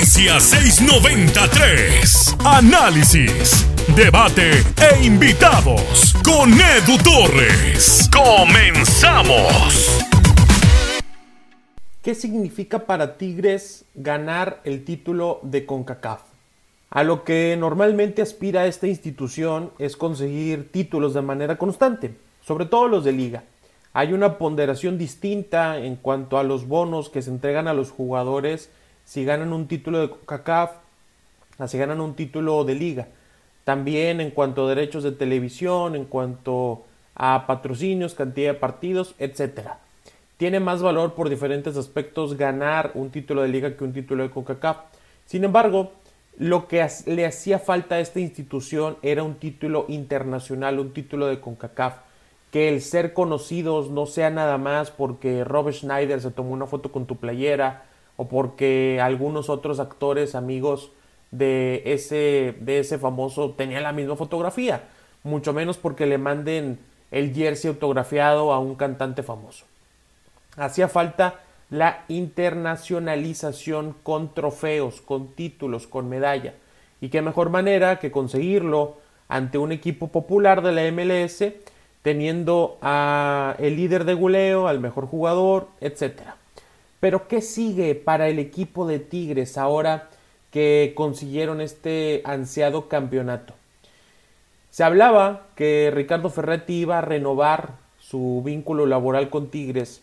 Noticias 693. Análisis, debate e invitados con Edu Torres. Comenzamos. ¿Qué significa para Tigres ganar el título de CONCACAF? A lo que normalmente aspira esta institución es conseguir títulos de manera constante, sobre todo los de liga. Hay una ponderación distinta en cuanto a los bonos que se entregan a los jugadores si ganan un título de CACAF, si ganan un título de liga. También en cuanto a derechos de televisión, en cuanto a patrocinios, cantidad de partidos, etc. Tiene más valor por diferentes aspectos ganar un título de liga que un título de CONCACAF. Sin embargo, lo que le hacía falta a esta institución era un título internacional, un título de CONCACAF que el ser conocidos no sea nada más porque Robert Schneider se tomó una foto con tu playera o porque algunos otros actores amigos de ese, de ese famoso tenían la misma fotografía, mucho menos porque le manden el jersey autografiado a un cantante famoso. Hacía falta la internacionalización con trofeos, con títulos, con medalla. Y qué mejor manera que conseguirlo ante un equipo popular de la MLS teniendo a el líder de guleo, al mejor jugador, etc. Pero ¿qué sigue para el equipo de Tigres ahora que consiguieron este ansiado campeonato? Se hablaba que Ricardo Ferretti iba a renovar su vínculo laboral con Tigres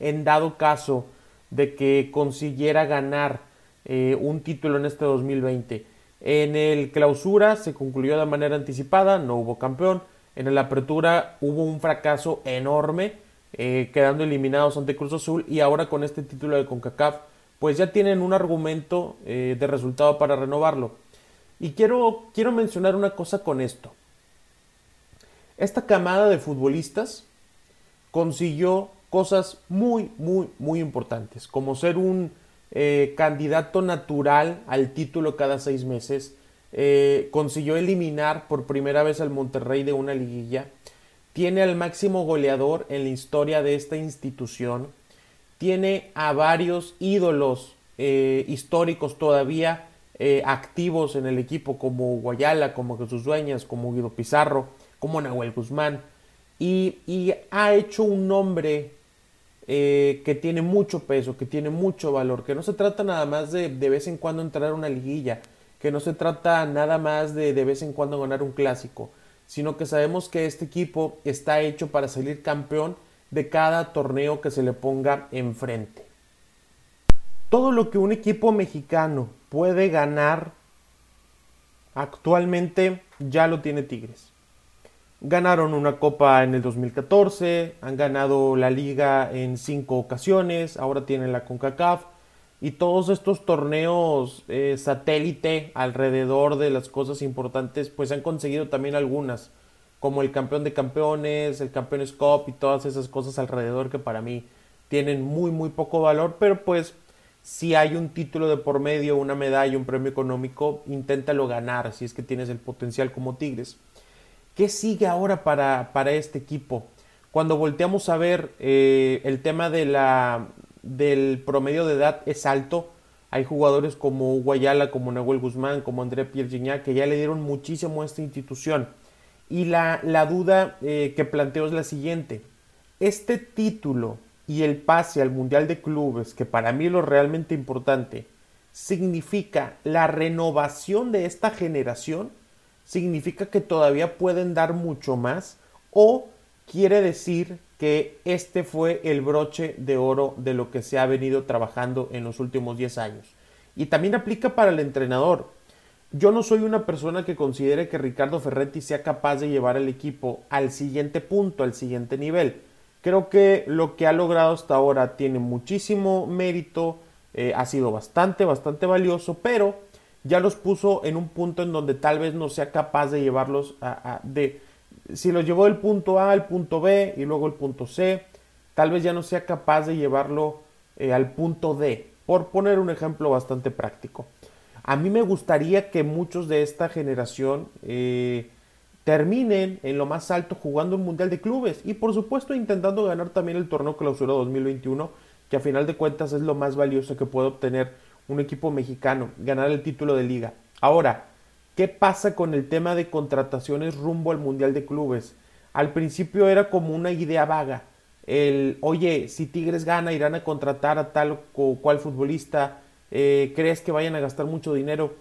en dado caso de que consiguiera ganar eh, un título en este 2020. En el clausura se concluyó de manera anticipada, no hubo campeón. En la apertura hubo un fracaso enorme, eh, quedando eliminados ante Cruz Azul y ahora con este título de CONCACAF, pues ya tienen un argumento eh, de resultado para renovarlo. Y quiero, quiero mencionar una cosa con esto. Esta camada de futbolistas consiguió cosas muy, muy, muy importantes, como ser un eh, candidato natural al título cada seis meses, consiguió eliminar por primera vez al Monterrey de una liguilla, tiene al máximo goleador en la historia de esta institución, tiene a varios ídolos eh, históricos todavía eh, activos en el equipo como Guayala, como Jesús Dueñas, como Guido Pizarro, como Nahuel Guzmán, y, ha hecho un nombre que tiene mucho peso, que tiene mucho valor, que no se trata nada más de de vez en cuando entrar a una liguilla, que no se trata nada más de de vez en cuando ganar un clásico, sino que sabemos que este equipo está hecho para salir campeón de cada torneo que se le ponga enfrente. Todo lo que un equipo mexicano puede ganar actualmente ya lo tiene Tigres. Ganaron una copa en el 2014, han ganado la liga en cinco ocasiones, ahora tienen la CONCACAF, y todos estos torneos eh, satélite alrededor de las cosas importantes, pues han conseguido también algunas, como el campeón de campeones, el campeones cup y todas esas cosas alrededor que para mí tienen muy muy poco valor, pero pues si hay un título de por medio, una medalla, un premio económico, inténtalo ganar si es que tienes el potencial como Tigres. ¿Qué sigue ahora para, para este equipo? Cuando volteamos a ver eh, el tema de la, del promedio de edad es alto. Hay jugadores como Guayala, como Nahuel Guzmán, como André Pierre que ya le dieron muchísimo a esta institución. Y la, la duda eh, que planteo es la siguiente. Este título y el pase al Mundial de Clubes, que para mí es lo realmente importante, significa la renovación de esta generación, significa que todavía pueden dar mucho más o quiere decir que este fue el broche de oro de lo que se ha venido trabajando en los últimos 10 años. Y también aplica para el entrenador. Yo no soy una persona que considere que Ricardo Ferretti sea capaz de llevar al equipo al siguiente punto, al siguiente nivel. Creo que lo que ha logrado hasta ahora tiene muchísimo mérito, eh, ha sido bastante, bastante valioso, pero ya los puso en un punto en donde tal vez no sea capaz de llevarlos a, de, si lo llevó del punto A al punto B y luego el punto C, tal vez ya no sea capaz de llevarlo eh, al punto D, por poner un ejemplo bastante práctico. A mí me gustaría que muchos de esta generación eh, terminen en lo más alto jugando un Mundial de Clubes y por supuesto intentando ganar también el torneo clausura 2021, que a final de cuentas es lo más valioso que puede obtener un equipo mexicano, ganar el título de liga. Ahora, ¿qué pasa con el tema de contrataciones rumbo al Mundial de Clubes? Al principio era como una idea vaga. El, oye, si Tigres gana, irán a contratar a tal o cual futbolista. Eh, ¿Crees que vayan a gastar mucho dinero?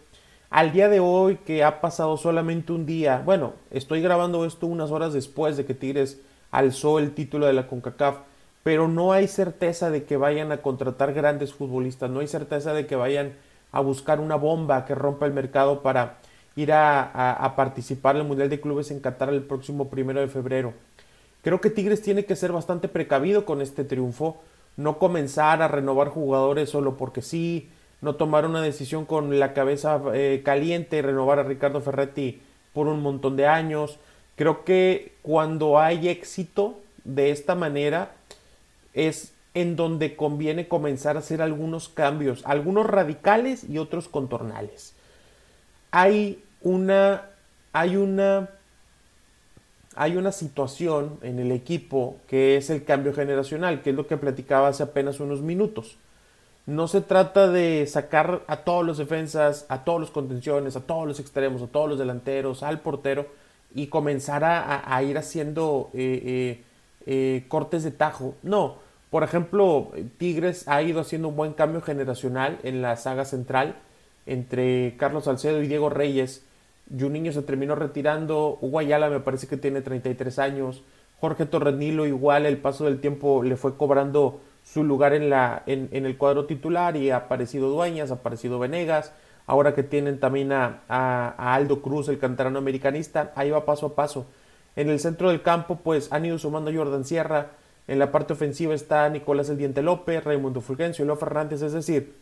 Al día de hoy, que ha pasado solamente un día, bueno, estoy grabando esto unas horas después de que Tigres alzó el título de la CONCACAF, pero no hay certeza de que vayan a contratar grandes futbolistas, no hay certeza de que vayan a buscar una bomba que rompa el mercado para ir a, participar el Mundial de Clubes en Qatar el próximo primero de febrero. Creo que Tigres tiene que ser bastante precavido con este triunfo, no comenzar a renovar jugadores solo porque sí, no tomar una decisión con la cabeza eh, caliente, renovar a Ricardo Ferretti por un montón de años. Creo que cuando hay éxito de esta manera es en donde conviene comenzar a hacer algunos cambios, algunos radicales y otros contornales hay una, hay una, hay una situación en el equipo que es el cambio generacional, que es lo que platicaba hace apenas unos minutos. No se trata de sacar a todos los defensas, a todos los contenciones, a todos los extremos, a todos los delanteros, al portero y comenzar a, ir haciendo eh, eh, eh, cortes de tajo. No, por ejemplo, Tigres ha ido haciendo un buen cambio generacional en la saga central entre Carlos Salcedo y Diego Reyes. Juninho se terminó retirando. Hugo Ayala me parece que tiene 33 años. Jorge Torrenilo igual el paso del tiempo le fue cobrando su lugar en, la, en, el cuadro titular y ha aparecido Dueñas, ha aparecido Venegas. Ahora que tienen también a, a, Aldo Cruz, el cantarano americanista, ahí va paso a paso. En el centro del campo, pues han ido sumando a Jordan Sierra. En la parte ofensiva está Nicolás El Diente López, Raimundo Fulgencio, Leo Fernández. Es decir,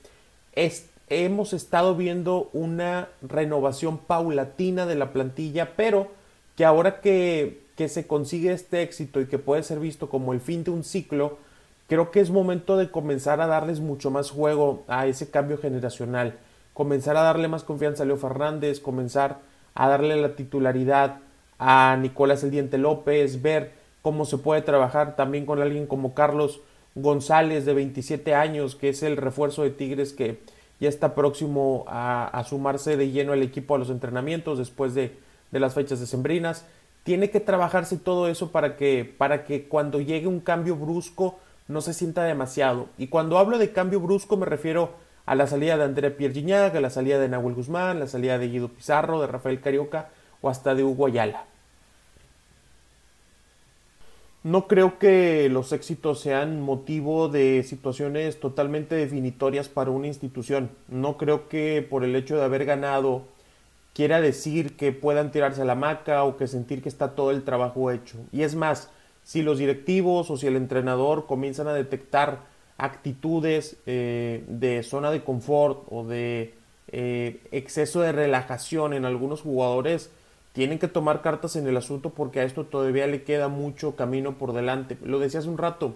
es, hemos estado viendo una renovación paulatina de la plantilla, pero que ahora que, que, se consigue este éxito y que puede ser visto como el fin de un ciclo, creo que es momento de comenzar a darles mucho más juego a ese cambio generacional, comenzar a darle más confianza a Leo Fernández, comenzar a darle la titularidad a Nicolás El Diente López, ver cómo se puede trabajar también con alguien como Carlos González de 27 años, que es el refuerzo de Tigres que ya está próximo a, sumarse de lleno al equipo a los entrenamientos después de, las fechas decembrinas. Tiene que trabajarse todo eso para que, para que cuando llegue un cambio brusco no se sienta demasiado. Y cuando hablo de cambio brusco me refiero a la salida de Andrea Pierre a la salida de Nahuel Guzmán, la salida de Guido Pizarro, de Rafael Carioca o hasta de Hugo Ayala. No creo que los éxitos sean motivo de situaciones totalmente definitorias para una institución. No creo que por el hecho de haber ganado quiera decir que puedan tirarse a la maca o que sentir que está todo el trabajo hecho. Y es más, si los directivos o si el entrenador comienzan a detectar actitudes eh, de zona de confort o de eh, exceso de relajación en algunos jugadores, tienen que tomar cartas en el asunto porque a esto todavía le queda mucho camino por delante. Lo decía hace un rato,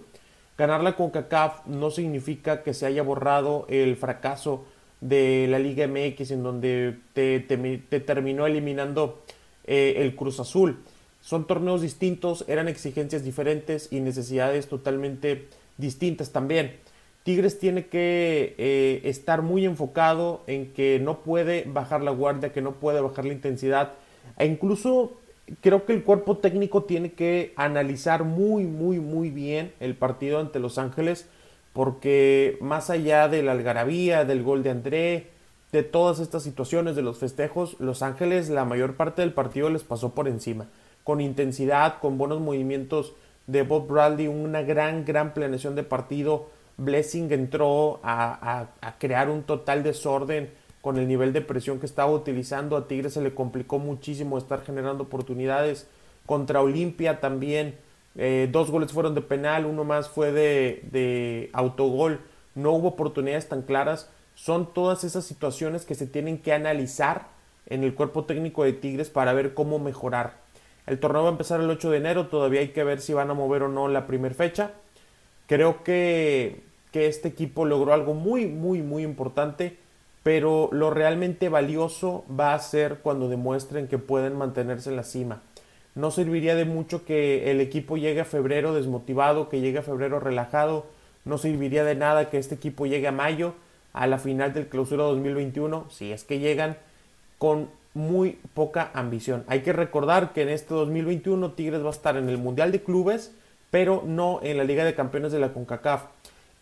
ganar la CONCACAF no significa que se haya borrado el fracaso de la Liga MX en donde te, terminó eliminando eh, el Cruz Azul. Son torneos distintos, eran exigencias diferentes y necesidades totalmente distintas también. Tigres tiene que eh, estar muy enfocado en que no puede bajar la guardia, que no puede bajar la intensidad, e incluso creo que el cuerpo técnico tiene que analizar muy, muy, muy bien el partido ante Los Ángeles, porque más allá de la algarabía, del gol de André, de todas estas situaciones, de los festejos, Los Ángeles la mayor parte del partido les pasó por encima, con intensidad, con buenos movimientos de Bob Bradley, una gran, gran planeación de partido. Blessing entró a, a crear un total desorden con el nivel de presión que estaba utilizando. A Tigres se le complicó muchísimo estar generando oportunidades. Contra Olimpia también. Eh, dos goles fueron de penal, uno más fue de, autogol. No hubo oportunidades tan claras. Son todas esas situaciones que se tienen que analizar en el cuerpo técnico de Tigres para ver cómo mejorar. El torneo va a empezar el 8 de enero, todavía hay que ver si van a mover o no la primera fecha. Creo que, que este equipo logró algo muy, muy, muy importante pero lo realmente valioso va a ser cuando demuestren que pueden mantenerse en la cima. No serviría de mucho que el equipo llegue a febrero desmotivado, que llegue a febrero relajado, no serviría de nada que este equipo llegue a mayo a la final del clausura 2021, si es que llegan con muy poca ambición. Hay que recordar que en este 2021 Tigres va a estar en el Mundial de Clubes, pero no en la Liga de Campeones de la CONCACAF.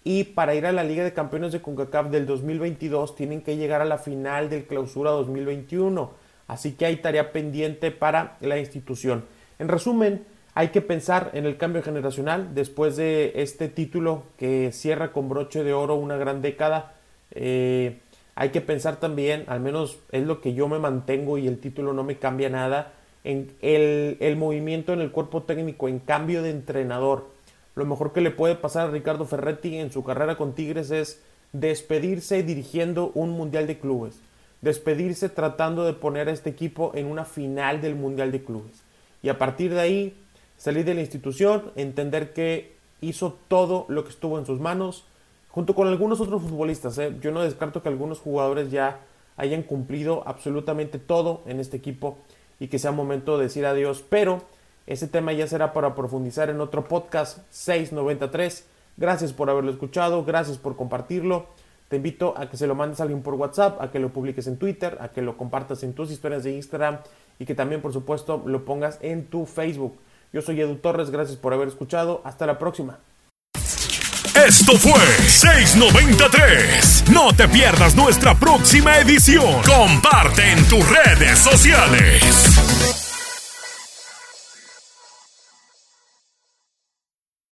Y para ir a la Liga de Campeones de CONCACAF del 2022 tienen que llegar a la final del clausura 2021. Así que hay tarea pendiente para la institución. En resumen, hay que pensar en el cambio generacional después de este título que cierra con broche de oro una gran década. Eh, hay que pensar también, al menos es lo que yo me mantengo y el título no me cambia nada, en el, el movimiento en el cuerpo técnico, en cambio de entrenador. Lo mejor que le puede pasar a Ricardo Ferretti en su carrera con Tigres es despedirse dirigiendo un Mundial de Clubes. Despedirse tratando de poner a este equipo en una final del Mundial de Clubes. Y a partir de ahí, salir de la institución, entender que hizo todo lo que estuvo en sus manos, junto con algunos otros futbolistas. ¿eh? Yo no descarto que algunos jugadores ya hayan cumplido absolutamente todo en este equipo y que sea momento de decir adiós, pero ese tema ya será para profundizar en otro podcast 693. Gracias por haberlo escuchado, gracias por compartirlo. Te invito a que se lo mandes a alguien por WhatsApp, a que lo publiques en Twitter, a que lo compartas en tus historias de Instagram y que también, por supuesto, lo pongas en tu Facebook. Yo soy Edu Torres, gracias por haber escuchado. Hasta la próxima. Esto fue 693. No te pierdas nuestra próxima edición. Comparte en tus redes sociales.